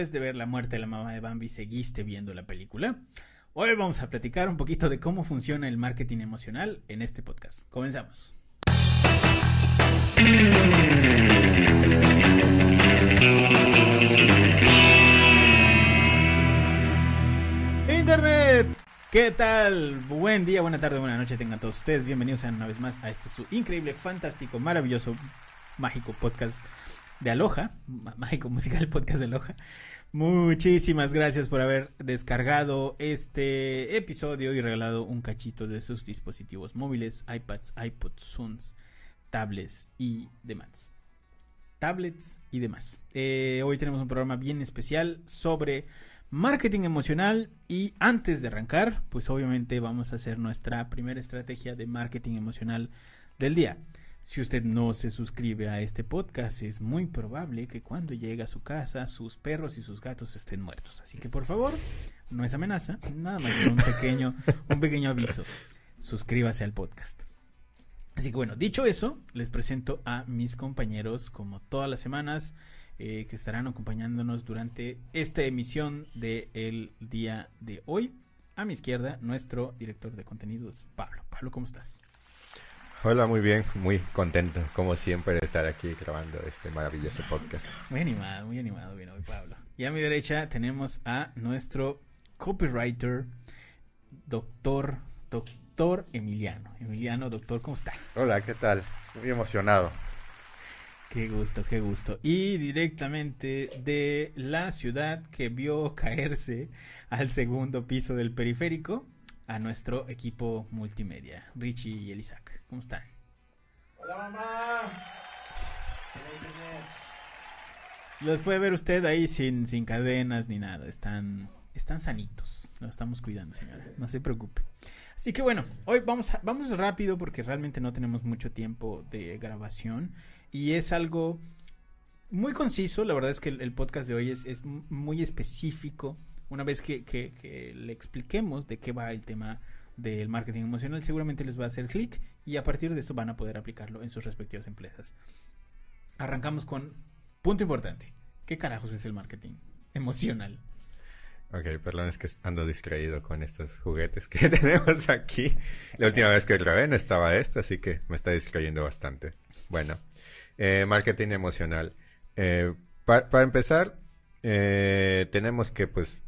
después de ver la muerte de la mamá de Bambi, seguiste viendo la película. Hoy vamos a platicar un poquito de cómo funciona el marketing emocional en este podcast. Comenzamos. Internet, ¿qué tal? Buen día, buena tarde, buena noche tengan todos ustedes. Bienvenidos una vez más a este su increíble, fantástico, maravilloso, mágico podcast de Aloha, mágico musical podcast de Aloha. Muchísimas gracias por haber descargado este episodio y regalado un cachito de sus dispositivos móviles, iPads, iPods, Zooms, tablets y demás. Tablets y demás. Eh, hoy tenemos un programa bien especial sobre marketing emocional y antes de arrancar, pues obviamente vamos a hacer nuestra primera estrategia de marketing emocional del día. Si usted no se suscribe a este podcast, es muy probable que cuando llegue a su casa, sus perros y sus gatos estén muertos. Así que por favor, no es amenaza, nada más un pequeño, un pequeño aviso. Suscríbase al podcast. Así que bueno, dicho eso, les presento a mis compañeros como todas las semanas. Eh, que estarán acompañándonos durante esta emisión del día de hoy. A mi izquierda, nuestro director de contenidos, Pablo. Pablo, ¿cómo estás? Hola, muy bien, muy contento, como siempre, de estar aquí grabando este maravilloso podcast. Muy animado, muy animado bien hoy, Pablo. Y a mi derecha tenemos a nuestro copywriter, doctor, doctor Emiliano. Emiliano, doctor, ¿cómo está? Hola, ¿qué tal? Muy emocionado. Qué gusto, qué gusto. Y directamente de la ciudad que vio caerse al segundo piso del periférico a nuestro equipo multimedia, Richie y Elisac. ¿Cómo están? Hola mamá. Los puede ver usted ahí sin, sin cadenas ni nada. Están, están sanitos. Lo estamos cuidando, señora. No se preocupe. Así que bueno, hoy vamos, a, vamos rápido porque realmente no tenemos mucho tiempo de grabación. Y es algo muy conciso. La verdad es que el, podcast de hoy es, es, muy específico. Una vez que, que, que, le expliquemos de qué va el tema del marketing emocional, seguramente les va a hacer clic y a partir de eso van a poder aplicarlo en sus respectivas empresas. Arrancamos con punto importante. ¿Qué carajos es el marketing emocional? Ok, perdón, es que ando distraído con estos juguetes que tenemos aquí. La última vez que grabé no estaba esto, así que me está distrayendo bastante. Bueno, eh, marketing emocional. Eh, pa para empezar, eh, tenemos que, pues,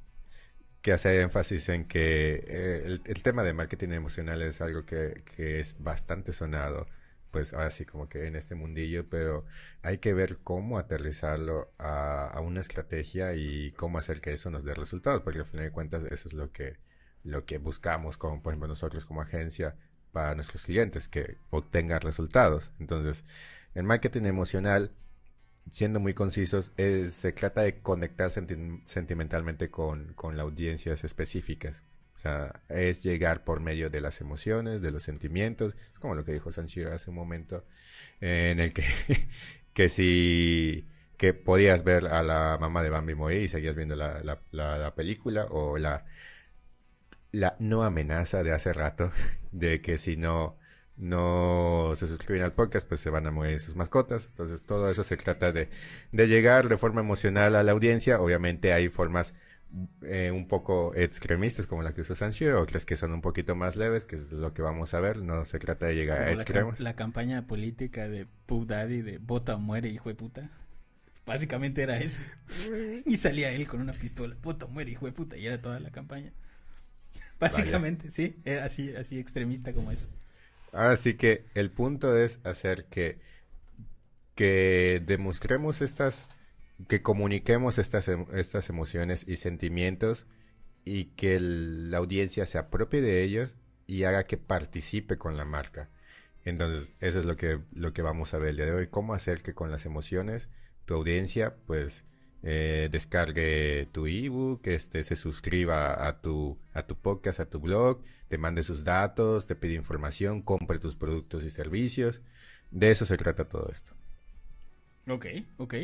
que hacer énfasis en que eh, el, tema de marketing emocional es algo que, que, es bastante sonado, pues ahora sí como que en este mundillo, pero hay que ver cómo aterrizarlo a, a, una estrategia y cómo hacer que eso nos dé resultados, porque al final de cuentas eso es lo que, lo que buscamos, como por ejemplo nosotros como agencia para nuestros clientes, que obtengan resultados. Entonces, el marketing emocional siendo muy concisos, es, se trata de conectar senti sentimentalmente con, con las audiencias específicas. O sea, es llegar por medio de las emociones, de los sentimientos, es como lo que dijo Sanchiro hace un momento, eh, en el que, que si que podías ver a la mamá de Bambi morir y seguías viendo la, la, la película, o la, la no amenaza de hace rato, de que si no no se suscriben al podcast, pues se van a morir sus mascotas. Entonces, todo eso se trata de, de llegar de forma emocional a la audiencia. Obviamente hay formas eh, un poco extremistas, como la que usó Sancho, otras que son un poquito más leves, que es lo que vamos a ver. No se trata de llegar como a extremos. La, la, campaña política de Puff Daddy de vota o muere, hijo de puta. Básicamente era eso. y salía él con una pistola, vota o muere, hijo de puta. Y era toda la campaña. Básicamente, Vaya. sí, era así, así extremista como eso. Ahora sí que el punto es hacer que, que demostremos estas, que comuniquemos estas, estas emociones y sentimientos y que la audiencia se apropie de ellos y haga que participe con la marca. Entonces, eso es lo que, lo que vamos a ver el día de hoy, cómo hacer que con las emociones tu audiencia pues eh, descargue tu ebook, este, se suscriba a tu, a tu podcast, a tu blog, te mande sus datos, te pide información, compre tus productos y servicios. De eso se trata todo esto. Ok, ok.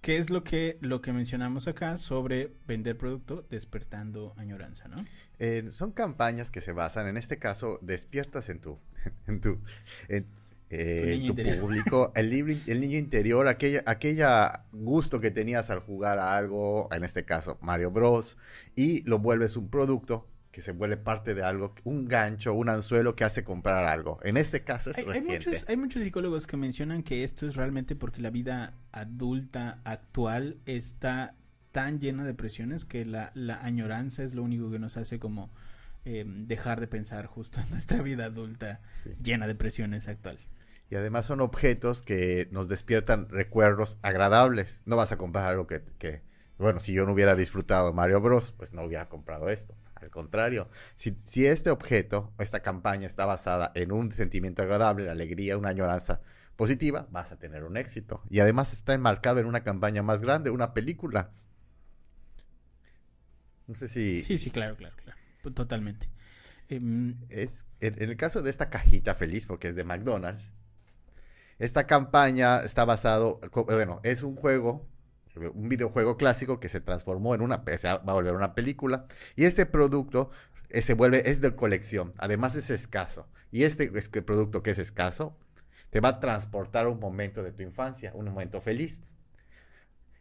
¿Qué es lo que, lo que mencionamos acá sobre vender producto despertando añoranza, no? Eh, son campañas que se basan, en este caso, despiertas en tu, en tu, en, eh, tu interior. público, el, libro- el niño interior, aquella, aquella gusto que tenías al jugar a algo, en este caso Mario Bros, y lo vuelves un producto que se vuelve parte de algo, un gancho, un anzuelo que hace comprar algo. En este caso es Hay, hay reciente. muchos, hay muchos psicólogos que mencionan que esto es realmente porque la vida adulta actual está tan llena de presiones que la, la añoranza es lo único que nos hace como eh, dejar de pensar justo en nuestra vida adulta Sí. llena de presiones actual. Y además son objetos que nos despiertan recuerdos agradables. No vas a comprar algo que, que- bueno, si yo no hubiera disfrutado Mario Bros, pues no hubiera comprado esto. Al contrario, si, si este objeto, esta campaña está basada en un sentimiento agradable, la alegría, una añoranza positiva, vas a tener un éxito. Y además está enmarcado en una campaña más grande, una película. No sé si... Sí, sí, claro, claro, claro. Totalmente. Em, es en, en el caso de esta cajita feliz, porque es de McDonald's, esta campaña está basado, co- bueno, es un juego, un videojuego clásico que se transformó en una, va a volver una película, y este producto eh, se vuelve, es de colección, además es escaso, y este, producto que es escaso, te va a transportar un momento de tu infancia, un momento feliz.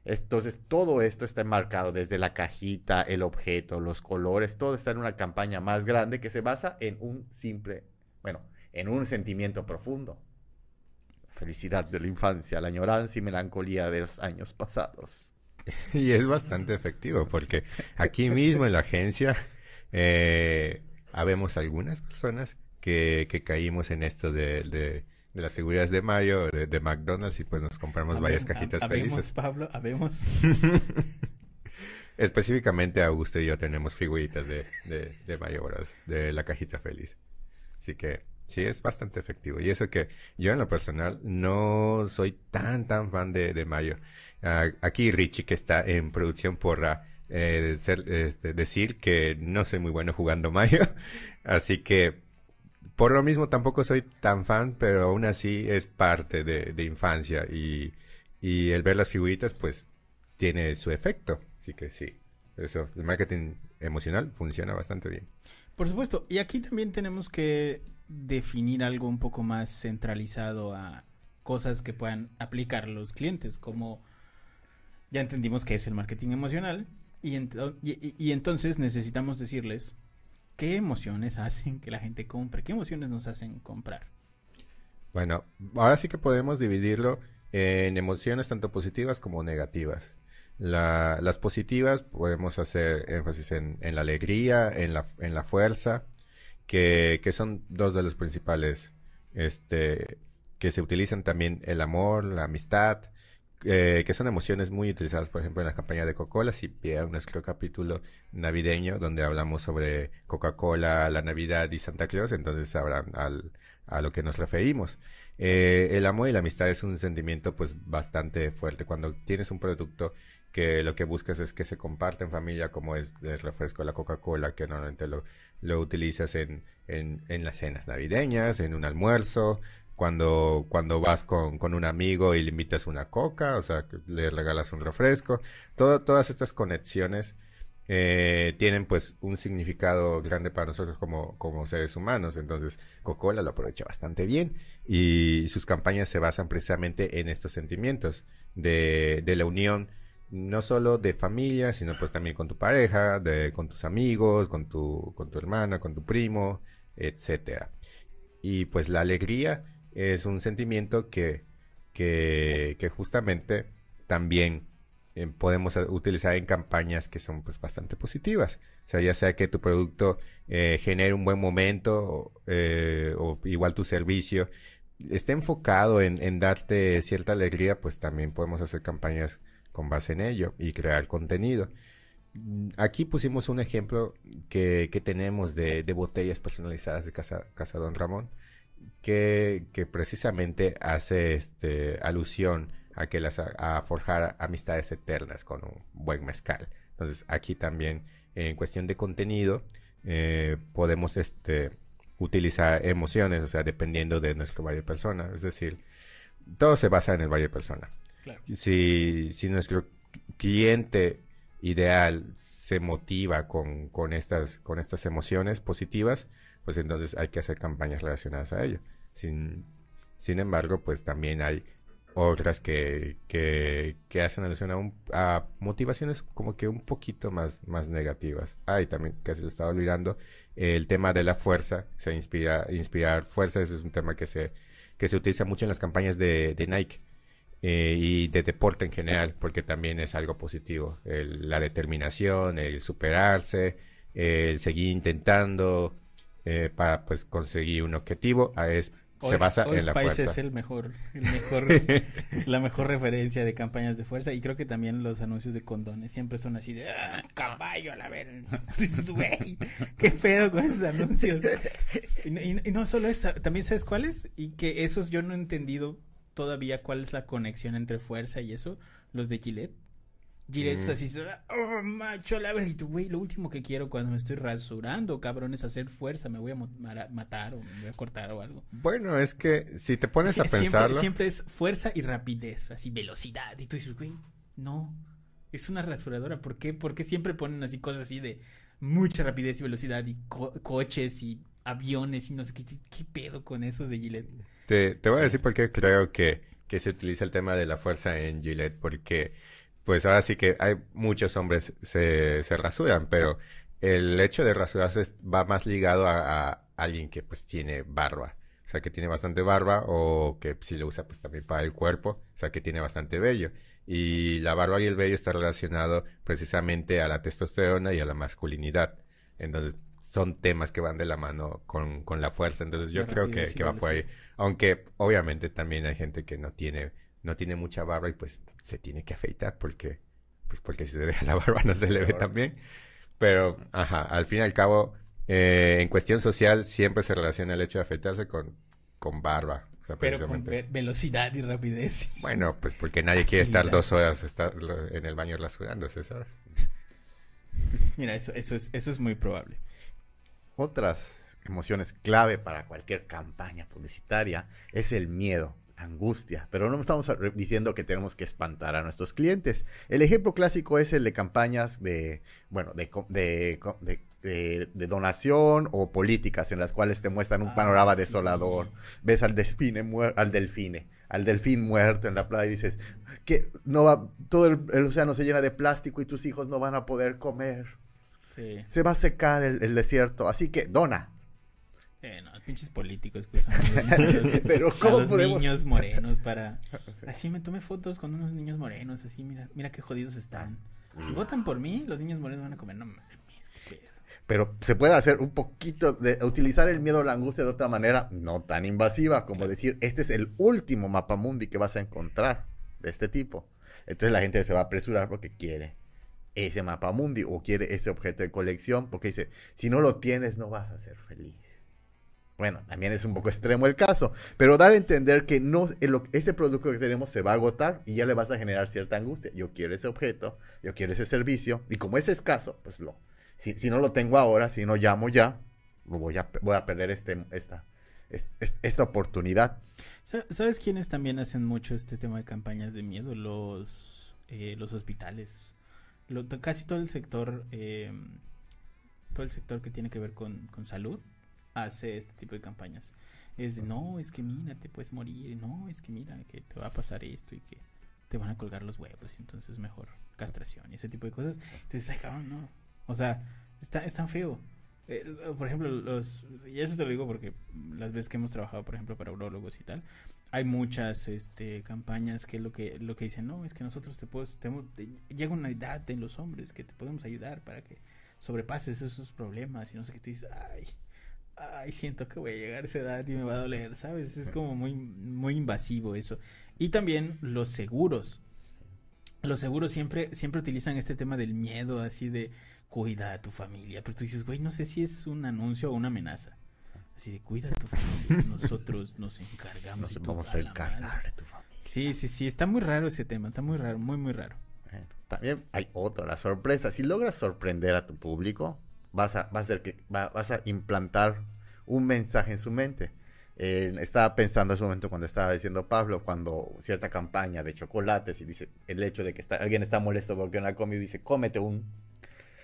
Entonces, todo esto está enmarcado desde la cajita, el objeto, los colores, todo está en una campaña más grande que se basa en un simple, bueno, en un sentimiento profundo. Felicidad de la infancia, la añoranza y melancolía de los años pasados. Y es bastante efectivo porque aquí mismo en la agencia eh, habemos algunas personas que, que caímos en esto de, de- de las figuras de Mario, de, de McDonald's y pues nos compramos varias cajitas habemos, felices. Pablo, habemos. Específicamente Augusto y yo tenemos figuritas de, de, de Mario Bros, de la cajita feliz. Así que sí, es bastante efectivo. Y eso que yo en lo personal no soy tan, tan fan de, de Mario. Ah, aquí Richie, que está en producción porra, eh, este, decir que no soy muy bueno jugando Mario. Así que por lo mismo tampoco soy tan fan, pero aún así es parte de, de infancia. Y, y el ver las figuritas, pues tiene su efecto. Así que sí, eso, el marketing emocional funciona bastante bien. Por supuesto, y aquí también tenemos que definir algo un poco más centralizado a cosas que puedan aplicar los clientes, como ya entendimos que es el marketing emocional, y, y entonces necesitamos decirles qué emociones hacen que la gente compre, qué emociones nos hacen comprar. Bueno, ahora sí que podemos dividirlo en emociones tanto positivas como negativas. La- las positivas podemos hacer énfasis en, la alegría, en la, en la fuerza, que, que son dos de los principales, este, que se utilizan también el amor, la amistad, eh, que son emociones muy utilizadas, por ejemplo, en la campaña de Coca-Cola. Si vieron nuestro capítulo navideño donde hablamos sobre Coca-Cola, la Navidad y Santa Claus, entonces sabrán al, a lo que nos referimos. Eh, el amor y la amistad es un sentimiento pues bastante fuerte. Cuando tienes un producto que lo que buscas es que se comparta en familia, como es el refresco de la Coca-Cola, que normalmente lo, lo utilizas en, en, las cenas navideñas, en un almuerzo, cuando, cuando vas con, con un amigo y le invitas una coca, o sea, le regalas un refresco. Todo- todas estas conexiones eh, tienen pues un significado grande para nosotros como, como seres humanos. Entonces, Coca-Cola lo aprovecha bastante bien y sus campañas se basan precisamente en estos sentimientos de, de la unión, no solo de familia, sino pues también con tu pareja, con tus amigos, con tu, con tu hermana, con tu primo, etcétera. Y pues la alegría es un sentimiento que, que, justamente también eh, podemos utilizar en campañas que son pues bastante positivas. O sea, ya sea que tu producto eh, genere un buen momento eh, o igual tu servicio esté enfocado en, en darte cierta alegría, pues también podemos hacer campañas con base en ello y crear contenido. Aquí pusimos un ejemplo que, que tenemos de, botellas personalizadas de Casa, Casa Don Ramón, que, que precisamente hace este, alusión a que las a forjar amistades eternas con un buen mezcal. Entonces aquí también en cuestión de contenido eh, podemos este, utilizar emociones, o sea, dependiendo de nuestro valle persona. Es decir, todo se basa en el valle persona. Si, si nuestro cliente ideal se motiva con, con, estas, con estas emociones positivas, pues entonces hay que hacer campañas relacionadas a ello. Si, Sin embargo, pues también hay otras que, que, que hacen alusión a, un- a motivaciones como que un poquito más, más negativas. Ah, y también que se estaba olvidando el tema de la fuerza, se inspira, inspirar fuerza, ese es un tema que se, que se utiliza mucho en las campañas de Nike eh, y de deporte en general, porque también es algo positivo, el- la determinación, el superarse, el seguir intentando eh, para pues conseguir un objetivo, ah, es, se basa en la Spice fuerza. es el mejor, el mejor, la mejor referencia de campañas de fuerza y creo que también los anuncios de condones siempre son así de "Ah, caballo a la ver, güey, qué pedo con esos anuncios. Y, y no solo eso, también sabes cuáles y que esos yo no he entendido todavía cuál es la conexión entre fuerza y eso, los de Gillette. Gillette es Mm. así, oh, macho, la ver, y tú, güey, lo último que quiero cuando me estoy rasurando, cabrón, es hacer fuerza, me voy a matar o me voy a cortar o algo. Bueno, es que si te pones a Sie- siempre, pensarlo, siempre es fuerza y rapidez, así velocidad. Y tú dices, güey, no, es una rasuradora. ¿Por qué? Porque siempre ponen así cosas así de mucha rapidez y velocidad y co- coches y aviones y no sé qué. ¿Qué pedo con esos de Gillette? Te, te voy a decir por qué creo que, que se utiliza el tema de la fuerza en Gillette, porque pues ahora sí que hay muchos hombres se, se rasuran, pero el hecho de rasurarse va más ligado a, a alguien que pues tiene barba. O sea, que tiene bastante barba o que si lo usa pues también para el cuerpo, o sea, que tiene bastante vello. Y la barba y el vello está relacionado precisamente a la testosterona y a la masculinidad. Entonces, son temas que van de la mano con, con la fuerza. Entonces, yo creo que, que va por ahí. Aunque obviamente también hay gente que no tiene, no tiene mucha barba y pues se tiene que afeitar porque, pues porque si se deja la barba no se le ve bien. Pero, ajá, al fin y al cabo, eh, en cuestión social siempre se relaciona el hecho de afeitarse con, con barba. O sea, Pero con ve- velocidad y rapidez. Bueno, pues porque nadie quiere estar dos horas estar en el baño rasurándose, ¿sabes? Mira, eso, eso, es, eso es muy probable. Otras emociones clave para cualquier campaña publicitaria es el miedo, la angustia, pero no estamos diciendo que tenemos que espantar a nuestros clientes. El ejemplo clásico es el de campañas de, bueno, de, de, de- donación o políticas en las cuales te muestran un Ah, panorama sí. desolador. Ves al delfine al delfine, al delfín muerto en la playa y dices que no va, todo el, el océano se llena de plástico y tus hijos no van a poder comer. Sí. Se va a secar el, el desierto, así que dona. Eh, no, pinches políticos que usan a los niños, Pero a ¿cómo los podemos- niños morenos para... Así me tomé fotos con unos niños morenos, así, mira, mira qué jodidos están. Si votan por mí, los niños morenos van a comer, no mames, qué pedo. Pero se puede hacer un poquito de utilizar el miedo o la angustia de otra manera, no tan invasiva, como decir, este es el último mapamundi que vas a encontrar de este tipo. Entonces la gente se va a apresurar porque quiere ese mapamundi o quiere ese objeto de colección, porque dice, si no lo tienes no vas a ser feliz. Bueno, también es un poco extremo el caso, pero dar a entender que no, ese producto que tenemos se va a agotar y ya le vas a generar cierta angustia. Yo quiero ese objeto, yo quiero ese servicio, y como es escaso, pues lo, si, si no lo tengo ahora, si no llamo ya, voy a, voy a perder este, esta, es- es- esta oportunidad. Sa- ¿Sabes quiénes también hacen mucho este tema de campañas de miedo? Los, eh, los hospitales. Lo- casi todo el sector, eh, todo el sector que tiene que ver con, con salud, hace este tipo de campañas. Es de, no, es que mira, te puedes morir, no, es que mira, que te va a pasar esto y que te van a colgar los huevos y entonces mejor castración y ese tipo de cosas. Entonces, ay, cabrón, no. O sea, está, es tan feo. Eh, por ejemplo, los, y eso te lo digo porque las veces que hemos trabajado, por ejemplo, para urólogos y tal, hay muchas este, campañas que lo que lo que dicen, no, es que nosotros te podemos, te- llega una edad en los hombres que te podemos ayudar para que sobrepases esos problemas y no sé qué te dices, ay, ay, siento que voy a llegar a esa edad y me va a doler, ¿sabes? Es como muy, muy invasivo eso. Y también los seguros. Los seguros siempre, siempre utilizan este tema del miedo, así de cuida a tu familia. Pero tú dices, güey, no sé si es un anuncio o una amenaza. Así de cuida a tu familia. Nosotros nos encargamos. Nos vamos a encargar de tu familia. Sí, sí, sí. Está muy raro ese tema. Está muy raro, muy, muy raro. Bueno, también hay otra, la sorpresa. Si logras sorprender a tu público, vas a, vas a, vas a implantar un mensaje en su mente. Eh, estaba pensando en ese momento cuando estaba diciendo Pablo, cuando cierta campaña de chocolates y dice el hecho de que está, alguien está molesto porque no ha comido dice cómete un.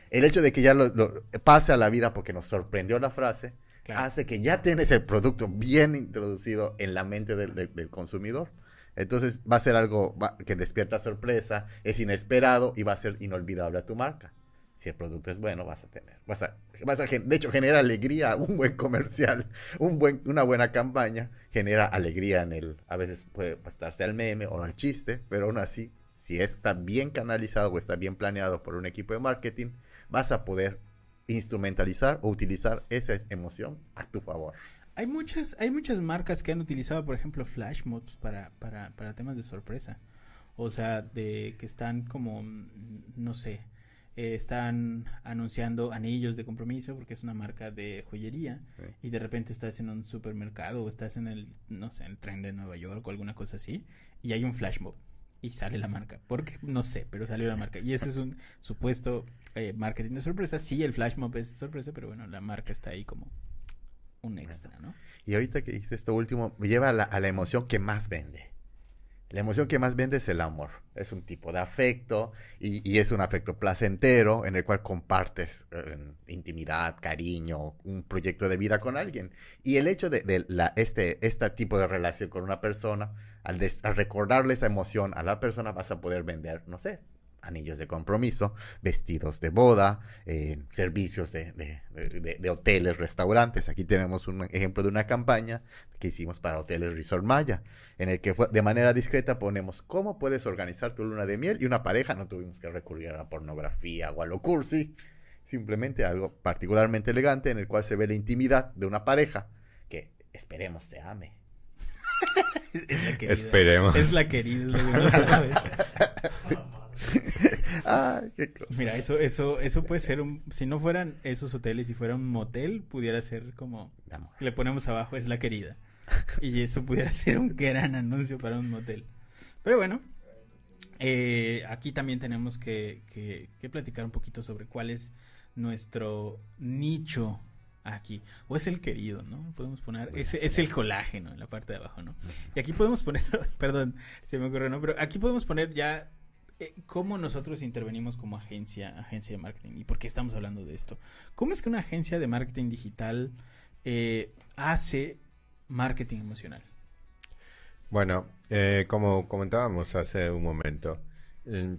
El hecho de que ya lo, lo- pase a la vida porque nos sorprendió la frase, Hace que ya tienes el producto bien introducido en la mente del, consumidor. Entonces va a ser algo que despierta sorpresa, es inesperado y va a ser inolvidable a tu marca. Si el producto es bueno, vas a tener, vas a, vas a de hecho genera alegría, un buen comercial, un buen, una buena campaña genera alegría en el, a veces puede pasarse al meme o al chiste, pero aún así, si está bien canalizado o está bien planeado por un equipo de marketing, vas a poder instrumentalizar o utilizar esa emoción a tu favor. Hay muchas, hay muchas marcas que han utilizado, por ejemplo, flash mobs para, para, para temas de sorpresa. O sea, de que están como, mm, no sé, eh, están anunciando anillos de compromiso porque es una marca de joyería Sí. y de repente estás en un supermercado o estás en el, no sé, en el tren de Nueva York o alguna cosa así y hay un flash mob y sale la marca. ¿Por qué? No sé, pero salió la marca. Y ese es un supuesto eh, marketing de sorpresa. Sí, el flash mob es sorpresa, pero bueno, la marca está ahí como un extra, ¿no? Y ahorita que dices esto último, me lleva a la, a la emoción que más vende. La emoción que más vende es el amor. Es un tipo de afecto y, y es un afecto placentero en el cual compartes eh, intimidad, cariño, un proyecto de vida con alguien. Y el hecho de, de la, este, este tipo de relación con una persona, al, al recordarle esa emoción a la persona vas a poder vender, no sé, anillos de compromiso, vestidos de boda, eh, servicios de, de- de- de hoteles, restaurantes. Aquí tenemos un ejemplo de una campaña que hicimos para Hoteles Resort Maya, en el que fue- de manera discreta ponemos cómo puedes organizar tu luna de miel y una pareja, no tuvimos que recurrir a la pornografía o a lo cursi, simplemente algo particularmente elegante en el cual se ve la intimidad de una pareja que esperemos se ame. Es la querida. Esperemos. Es la querida, es lo que no sabes. Ay, qué cosa. Mira, eso, eso, eso puede ser un, si no fueran esos hoteles, si fuera un motel, pudiera ser como, le ponemos abajo, es la querida. Y eso pudiera ser un gran anuncio para un motel. Pero bueno, eh, aquí también tenemos que, que, que platicar un poquito sobre cuál es nuestro nicho aquí. O es el querido, ¿no? Podemos poner, ese es el colágeno en la parte de abajo, ¿no? Y aquí podemos poner, perdón, se me ocurrió, ¿no? Pero aquí podemos poner ya cómo nosotros intervenimos como agencia, agencia de marketing y por qué estamos hablando de esto. ¿Cómo es que una agencia de marketing digital eh, hace marketing emocional? Bueno, eh, como comentábamos hace un momento, eh,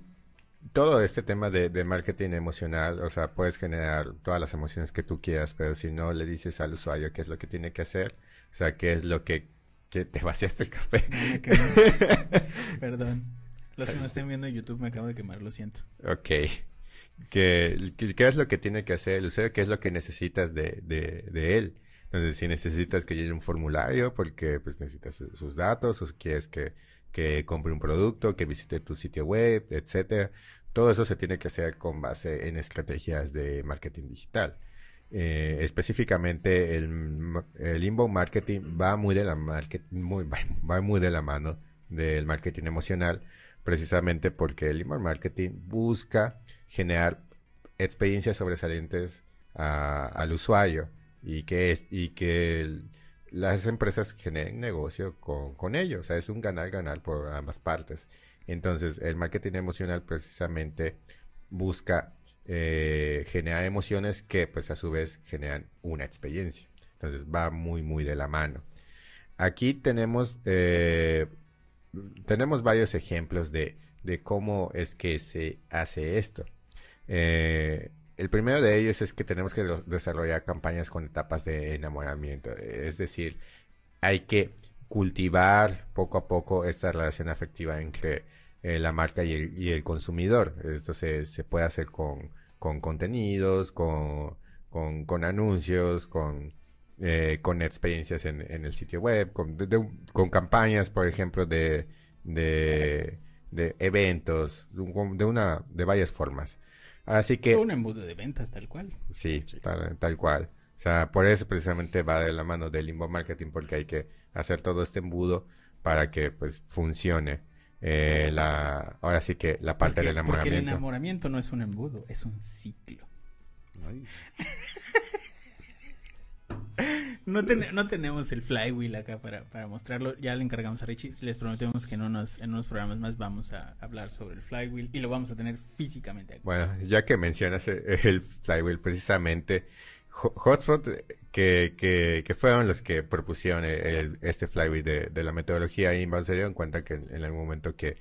todo este tema de, de marketing emocional, o sea, puedes generar todas las emociones que tú quieras, pero si no le dices al usuario qué es lo que tiene que hacer, o sea, qué es lo que, que te vaciaste el café. No. Perdón. Los que estén viendo en YouTube me acabo de quemar, lo siento. Ok. ¿Qué, qué, es lo que tiene que hacer el usuario? ¿Qué es lo que necesitas de, de, él? Entonces, si necesitas que llene un formulario porque pues, necesitas su- sus datos, o quieres que, que compre un producto, que visite tu sitio web, etcétera, todo eso se tiene que hacer con base en estrategias de marketing digital. Eh, específicamente, el, el inbound marketing va muy de la market, muy, va muy de la mano del marketing emocional, precisamente porque el inbound marketing busca generar experiencias sobresalientes al usuario y que, y que las empresas generen negocio con, con. O sea, es un ganar-ganar por ambas partes. Entonces, el marketing emocional precisamente busca eh, generar emociones que, pues, a su vez generan una experiencia. Entonces, va muy, muy de la mano. Aquí tenemos, eh, tenemos varios ejemplos de, de cómo es que se hace esto. Eh, el primero de ellos es que tenemos que desarrollar campañas con etapas de enamoramiento. Es decir, hay que cultivar poco a poco esta relación afectiva entre eh, la marca y el, y el consumidor. Esto se, se puede hacer con, con contenidos, con, con, con anuncios, con, eh, con experiencias en, en el sitio web, con, de- de- con campañas, por ejemplo, de, de, de eventos, de un- de una, de varias formas. Así que... Un embudo de ventas tal cual. Sí, Tal, tal cual. O sea, por eso precisamente va de la mano del inbound marketing, porque hay que hacer todo este embudo para que pues funcione eh, la, ahora sí que la parte Porque- del Porque el enamoramiento. enamoramiento no es un embudo, es un ciclo. Ay. No, ten- no tenemos el flywheel acá para, para mostrarlo. Ya le encargamos a Richie. Les prometemos que en unos, en unos programas más vamos a hablar sobre el flywheel y lo vamos a tener físicamente aquí. Bueno, ya que mencionas eh, el flywheel, precisamente Ho- Hotspot eh, que, que, que fueron los que propusieron el- el- este flywheel de, de la metodología Inbound se dieron cuenta que en algún momento que,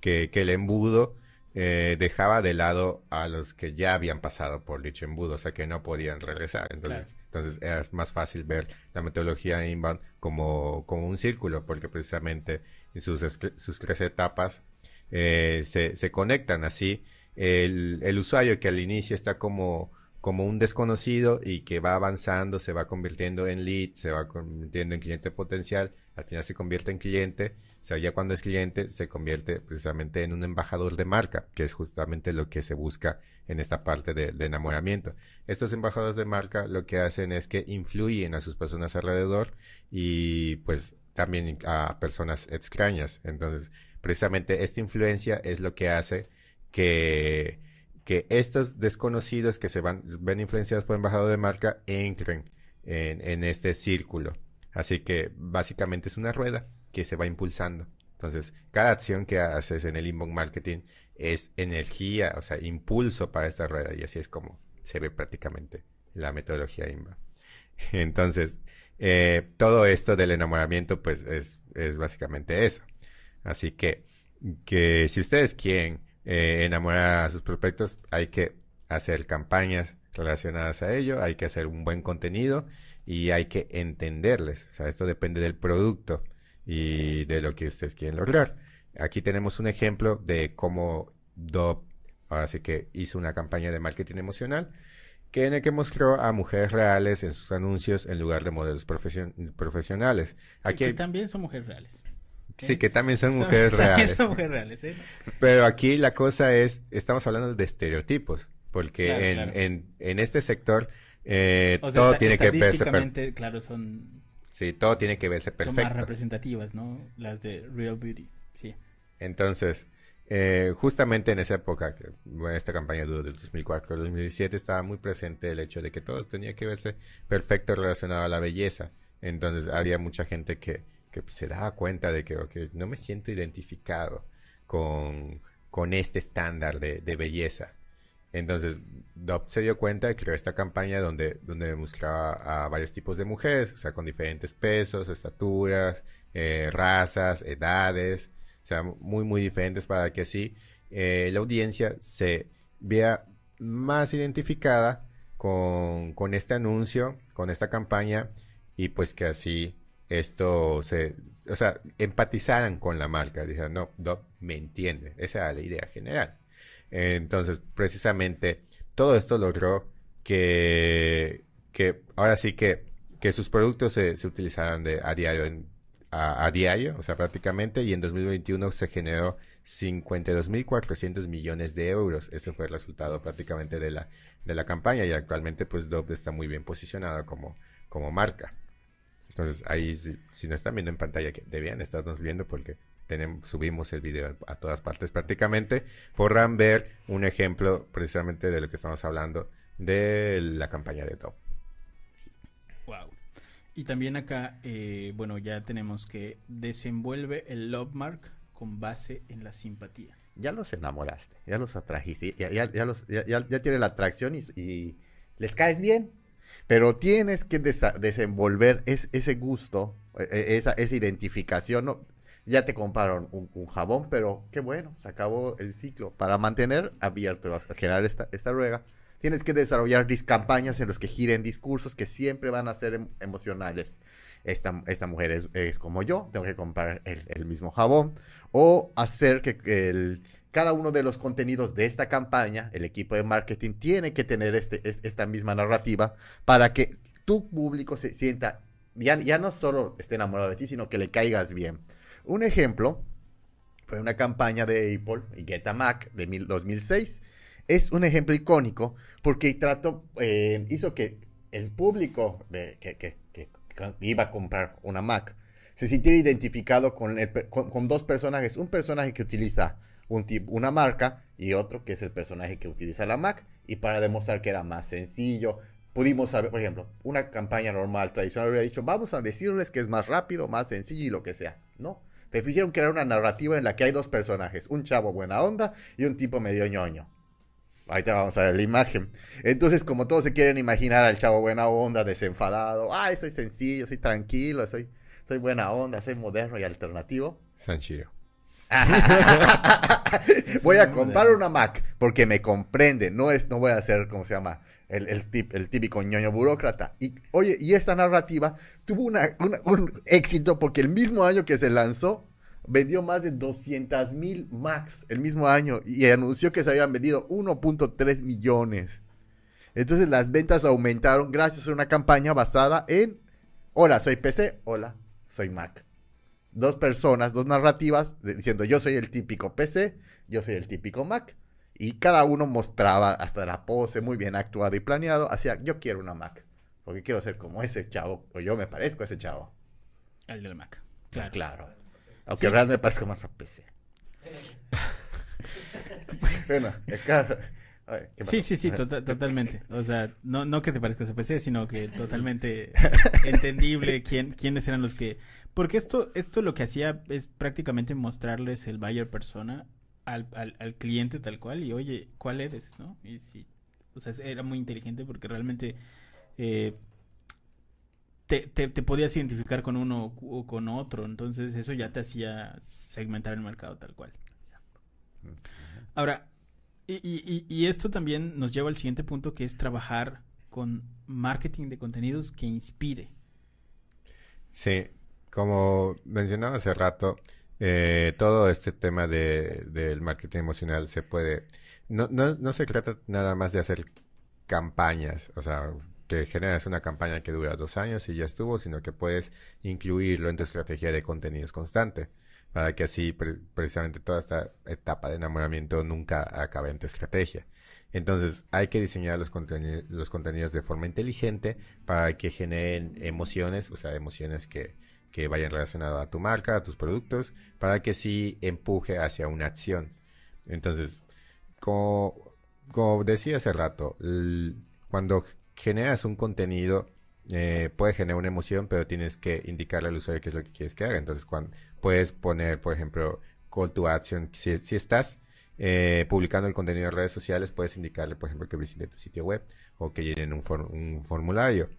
que, que el embudo eh, dejaba de lado a los que ya habían pasado por dicho embudo, o sea que no podían regresar. Entonces, Claro. Entonces era más fácil ver la metodología Inbound como, como un círculo, porque precisamente en sus, sus tres etapas eh, se, se conectan así. El, el usuario que al inicio está como, como un desconocido y que va avanzando, se va convirtiendo en lead, se va convirtiendo en cliente potencial, al final se convierte en cliente, o sea, ya cuando es cliente se convierte precisamente en un embajador de marca, que es justamente lo que se busca en esta parte de, enamoramiento. Estos embajadores de marca lo que hacen es que influyen a sus personas alrededor y pues también a personas extrañas. Entonces, precisamente esta influencia es lo que hace que, que estos desconocidos que se van, ven influenciados por embajador de marca entren en, en este círculo. Así que básicamente es una rueda que se va impulsando. Entonces, cada acción que haces en el inbound marketing es energía, o sea, impulso para esta rueda y así es como se ve prácticamente la metodología inbound. Entonces, eh, todo esto del enamoramiento, pues es, es básicamente eso. Así que, que si ustedes quieren eh, enamorar a sus prospectos, hay que hacer campañas relacionadas a ello, hay que hacer un buen contenido y hay que entenderles. O sea, esto depende del producto y de lo que ustedes quieren lograr. Aquí tenemos un ejemplo de cómo Dove, ahora sí que hizo una campaña de marketing emocional que en el que mostró a mujeres reales en sus anuncios en lugar de modelos profesion- profesionales. Aquí que hay- también son mujeres reales. sí que también son mujeres También reales. son mujeres reales, ¿eh? Pero aquí la cosa es, estamos hablando de estereotipos, porque Claro, en, claro. En, en este sector eh, O sea, todo tiene que verse per- estadísticamente, claro, son, sí, todo tiene que verse son más perfecto. representativas, ¿no? Las de Real Beauty. Entonces, eh, justamente en esa época, que, bueno, esta campaña duró del 2004 al 2017, estaba muy presente el hecho de que todo tenía que verse perfecto relacionado a la belleza. Entonces, había mucha gente que, que se daba cuenta de que no me siento identificado con, este estándar de, de belleza. Entonces, Dove se dio cuenta y creó esta campaña donde, donde mostraba a varios tipos de mujeres, o sea, con diferentes pesos, estaturas, eh, razas, edades, sea, muy, muy diferentes para que así eh, la audiencia se vea más identificada con, con este anuncio, con esta campaña, y pues que así esto se, o sea, empatizaran con la marca. Dijeron, no, Dove me entiende. Esa era la idea general. Entonces, precisamente, todo esto logró que, que ahora sí que, que sus productos se, se utilizaran de, a diario, en- a, diario, o sea, prácticamente, y en 2021 se generó 52.400 millones de euros. Ese fue el resultado prácticamente de la, de la campaña, y actualmente, pues, Dove está muy bien posicionado como, como marca. Entonces, ahí, si, si no están viendo en pantalla, que debían estarnos viendo porque tenemos, subimos el video a todas partes prácticamente, podrán ver un ejemplo precisamente de lo que estamos hablando de la campaña de Top. Y también acá, eh, bueno, ya tenemos que desenvuelve el love mark con base en la simpatía. Ya los enamoraste, ya los atrajiste, ya, ya, ya los, ya, tienen la atracción y, y les caes bien. Pero tienes que desenvolver es- ese gusto, eh, eh, esa, esa identificación. ¿no? Ya te compraron un, un jabón, pero qué bueno, se acabó el ciclo. Para mantener abierto, generar esta, esta rueda, tienes que desarrollar campañas en los que giren discursos que siempre van a ser em- emocionales. Esta, esta mujer es, es como yo, tengo que comprar el, el mismo jabón. O hacer que el, cada uno de los contenidos de esta campaña, el equipo de marketing tiene que tener este, es- esta misma narrativa para que tu público se sienta, ya, ya no solo esté enamorado de ti, sino que le caigas bien. Un ejemplo fue una campaña de Apple y Get a Mac de mil- 2006. Es un ejemplo icónico porque trató, eh, hizo que el público que, iba a comprar una Mac se sintiera identificado con, el con, con dos personajes. Un personaje que utiliza una marca y otro que es el personaje que utiliza la Mac. Y para demostrar que era más sencillo, pudimos saber, por ejemplo, una campaña normal, tradicional, hubiera dicho, vamos a decirles que es más rápido, más sencillo y lo que sea. No. Prefirieron crear una narrativa en la que hay dos personajes, un chavo buena onda y un tipo medio ñoño. Ahorita vamos a ver la imagen. Entonces, como todos se quieren imaginar al chavo buena onda, desenfadado, ay, soy sencillo, soy tranquilo, soy, soy buena onda, soy moderno y alternativo. Sanchiro. voy a comprar una Mac porque me comprende, no es, no voy a ser, ¿cómo se llama? El, el, tip- el típico ñoño burócrata. Y oye, y esta narrativa tuvo una- una- un éxito porque el mismo año que se lanzó, vendió más de 200 mil Macs el mismo año y anunció que se habían vendido 1.3 millones. Entonces las ventas aumentaron gracias a una campaña basada en, hola, soy PC, hola, soy Mac dos personas, dos narrativas, diciendo yo soy el típico PC, yo soy el típico Mac. Y cada uno mostraba hasta la pose muy bien actuado y planeado, hacía yo quiero una Mac, porque quiero ser como ese chavo, o yo me parezco a ese chavo. El del Mac. Claro. Claro. Aunque en realidad me parezco más a PC. bueno, acá... ver, ¿qué Sí, sí, sí, tota- totalmente. O sea, no, no que te parezcas a PC, sino que totalmente entendible quién, quiénes eran los que... Porque esto, esto lo que hacía es prácticamente mostrarles el buyer persona al, al, al cliente tal cual y oye, ¿cuál eres? ¿No? Y sí, o sea, era muy inteligente porque realmente eh, te, te, te podías identificar con uno o con otro, entonces eso ya te hacía segmentar el mercado tal cual. Ahora, y, y- y- y esto también nos lleva al siguiente punto que es trabajar con marketing de contenidos que inspire. Sí, como mencionaba hace rato, eh, todo este tema de, del marketing emocional se puede, no, no, no se trata nada más de hacer campañas, o sea, que generas una campaña que dura dos años y ya estuvo, sino que puedes incluirlo en tu estrategia de contenidos constante, para que así pre- precisamente toda esta etapa de enamoramiento nunca acabe en tu estrategia. Entonces hay que diseñar los, los contenidos de forma inteligente para que generen emociones, o sea, emociones que, que vayan relacionadas a tu marca, a tus productos, para que sí empuje hacia una acción. Entonces, como, como decía hace rato, cuando generas un contenido, eh, puede generar una emoción, pero tienes que indicarle al usuario qué es lo que quieres que haga. Entonces, puedes poner, por ejemplo, call to action, si, estás eh, publicando el contenido en redes sociales, puedes indicarle, por ejemplo, que visite tu sitio web o que llenen un, for- un formulario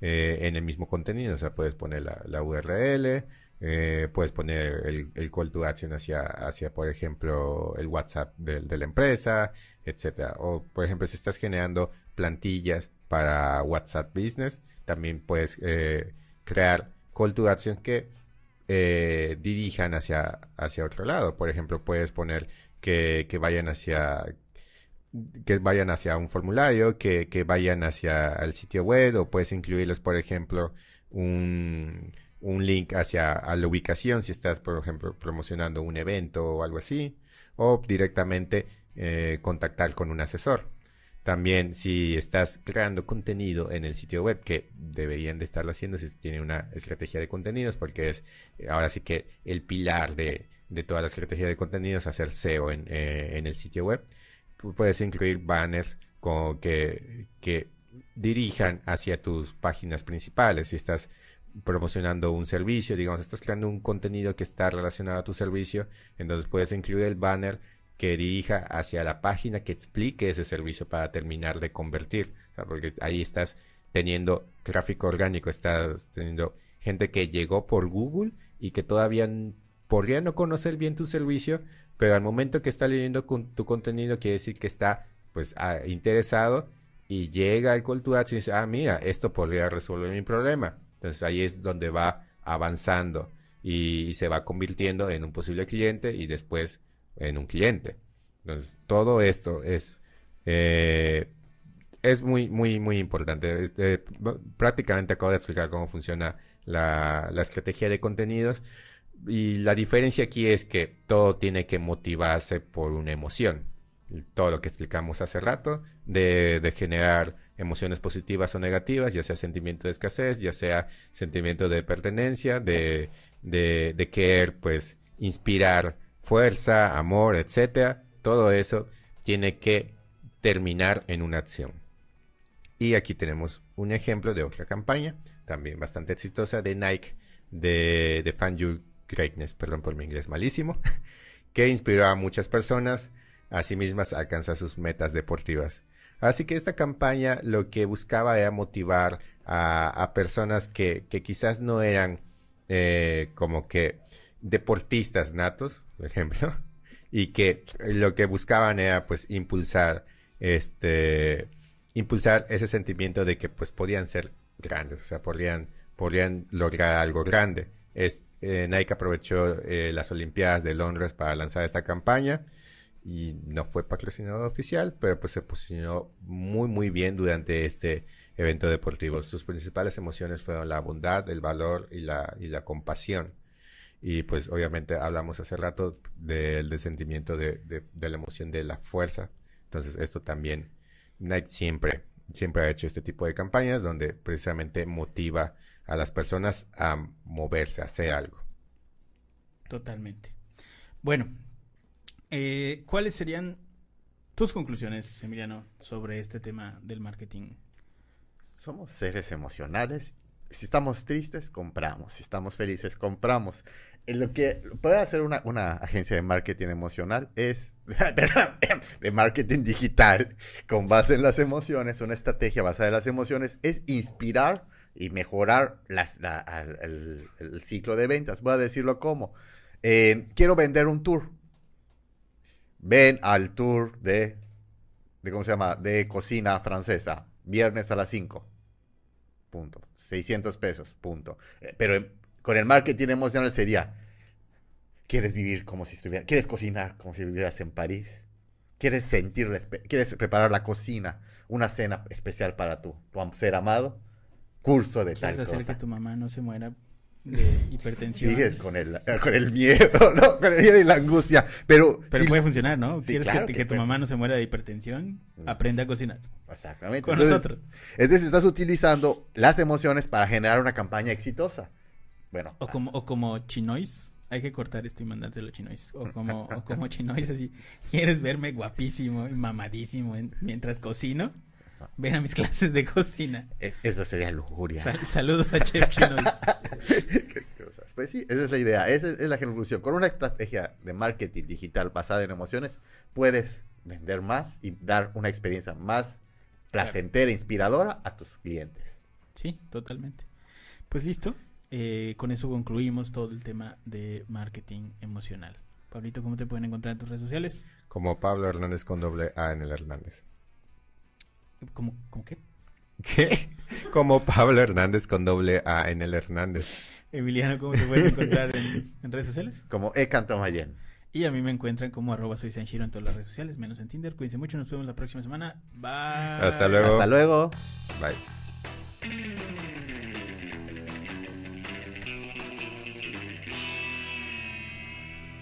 eh, en el mismo contenido. O sea, puedes poner la, URL, puedes poner el, call to action hacia, hacia por ejemplo, el WhatsApp de la empresa, etcétera. O, por ejemplo, si estás generando plantillas para WhatsApp Business, también puedes eh, crear call to action que eh, dirijan hacia, hacia otro lado. Por ejemplo, puedes poner que, que vayan hacia que vayan hacia un formulario, que, que vayan hacia el sitio web, o puedes incluirles, por ejemplo, un, un link hacia a la ubicación si estás, por ejemplo, promocionando un evento o algo así, o directamente eh, contactar con un asesor. También si estás creando contenido en el sitio web, que deberían de estarlo haciendo si tienen una estrategia de contenidos, porque es eh, ahora sí que el pilar de, de toda la estrategia de contenidos, hacer SEO en, eh, en el sitio web. Pu- Puedes incluir banners con que, que dirijan hacia tus páginas principales. Si estás promocionando un servicio, digamos, estás creando un contenido que está relacionado a tu servicio, entonces puedes incluir el banner que dirija hacia la página que explique ese servicio para terminar de convertir. Porque ahí estás teniendo tráfico orgánico, estás teniendo gente que llegó por Google y que todavía podría no conocer bien tu servicio, pero al momento que está leyendo tu contenido quiere decir que está pues ah, interesado y llega al call to action y dice, ah, mira, esto podría resolver mi problema. Entonces ahí es donde va avanzando y se va convirtiendo en un posible cliente y después en un cliente. Entonces todo esto es eh, es muy, muy, muy importante. Este, prácticamente acabo de explicar cómo funciona la, la estrategia de contenidos. Y la diferencia aquí es que todo tiene que motivarse por una emoción. Todo lo que explicamos hace rato, de, de generar emociones positivas o negativas, ya sea sentimiento de escasez, ya sea sentimiento de pertenencia, de, de, de querer pues inspirar fuerza, amor, etcétera. Todo eso tiene que terminar en una acción. Y aquí tenemos un ejemplo de otra campaña, también bastante exitosa, de Nike, de, de Fan Your Greatness, perdón por mi inglés malísimo, que inspiró a muchas personas a sí mismas a alcanzar sus metas deportivas. Así que esta campaña lo que buscaba era motivar a, personas que, quizás no eran eh, como que deportistas natos, ejemplo, y que lo que buscaban era pues impulsar este impulsar ese sentimiento de que pues podían ser grandes, o sea, podrían, lograr algo grande. Eh, Nike aprovechó eh, las Olimpiadas de Londres para lanzar esta campaña y no fue patrocinador oficial, pero pues se posicionó muy muy bien durante este evento deportivo. Sus principales emociones fueron la bondad, el valor y la, y la compasión. Y pues obviamente hablamos hace rato del sentimiento de, de, la emoción de la fuerza. Entonces esto también, Nike siempre, siempre ha hecho este tipo de campañas donde precisamente motiva a las personas a moverse, a hacer algo. Totalmente. Bueno, eh, ¿cuáles serían tus conclusiones, Emiliano, sobre este tema del marketing? Somos seres emocionales si estamos tristes, compramos. Si estamos felices, compramos. lo que puede hacer una, agencia de marketing emocional es, de marketing digital, con base en las emociones, una estrategia basada en las emociones, es inspirar y mejorar el, ciclo de ventas. Voy a decirlo como. Eh, quiero vender un tour. Ven al tour de, de, ¿cómo se llama? De cocina francesa, viernes a las 5 punto. 600 pesos, punto. Eh, pero con el marketing emocional sería, ¿quieres vivir como si estuvieras, quieres cocinar como si vivieras en París? ¿Quieres sentir, quieres preparar la cocina, una cena especial para tu, tu ser amado? Curso de tal hacer cosa. que tu mamá no se muera de hipertensión. Sigues con el, con el miedo, ¿no? Con el miedo y la angustia. Pero, pero puede funcionar, ¿no? ¿Quieres que, tu mamá no se muera de hipertensión? Mm. Aprende a cocinar. Exactamente. Con nosotros. Es decir, estás utilizando las emociones para generar una campaña exitosa. Bueno. O como, o como Chinois. Hay que cortar esto y mandárselo a Chinois. O como, o como Chinois, así. ¿Quieres verme guapísimo y mamadísimo mientras cocino? Ven a mis clases de cocina. eso sería lujuria. saludos a Chef Chinois. pues sí, esa es la idea. Esa es la conclusión. Con una estrategia de marketing digital basada en emociones, puedes vender más y dar una experiencia más placentera, inspiradora a tus clientes. Sí, totalmente. Pues listo. Eh, con eso concluimos todo el tema de marketing emocional. Pablito, ¿cómo te pueden encontrar en tus redes sociales? Como Pablo Hernández con doble A en el Hernández. ¿Cómo, cómo qué? ¿Qué? Como Pablo Hernández con doble A en el Hernández. Emiliano, ¿cómo te pueden encontrar en, redes sociales? Como Ecantomayen. Y a mí me encuentran como arroba soy Sanshiro en todas las redes sociales, menos en Tinder. Cuídense mucho, nos vemos la próxima semana. Bye. Hasta luego. Hasta luego. Bye.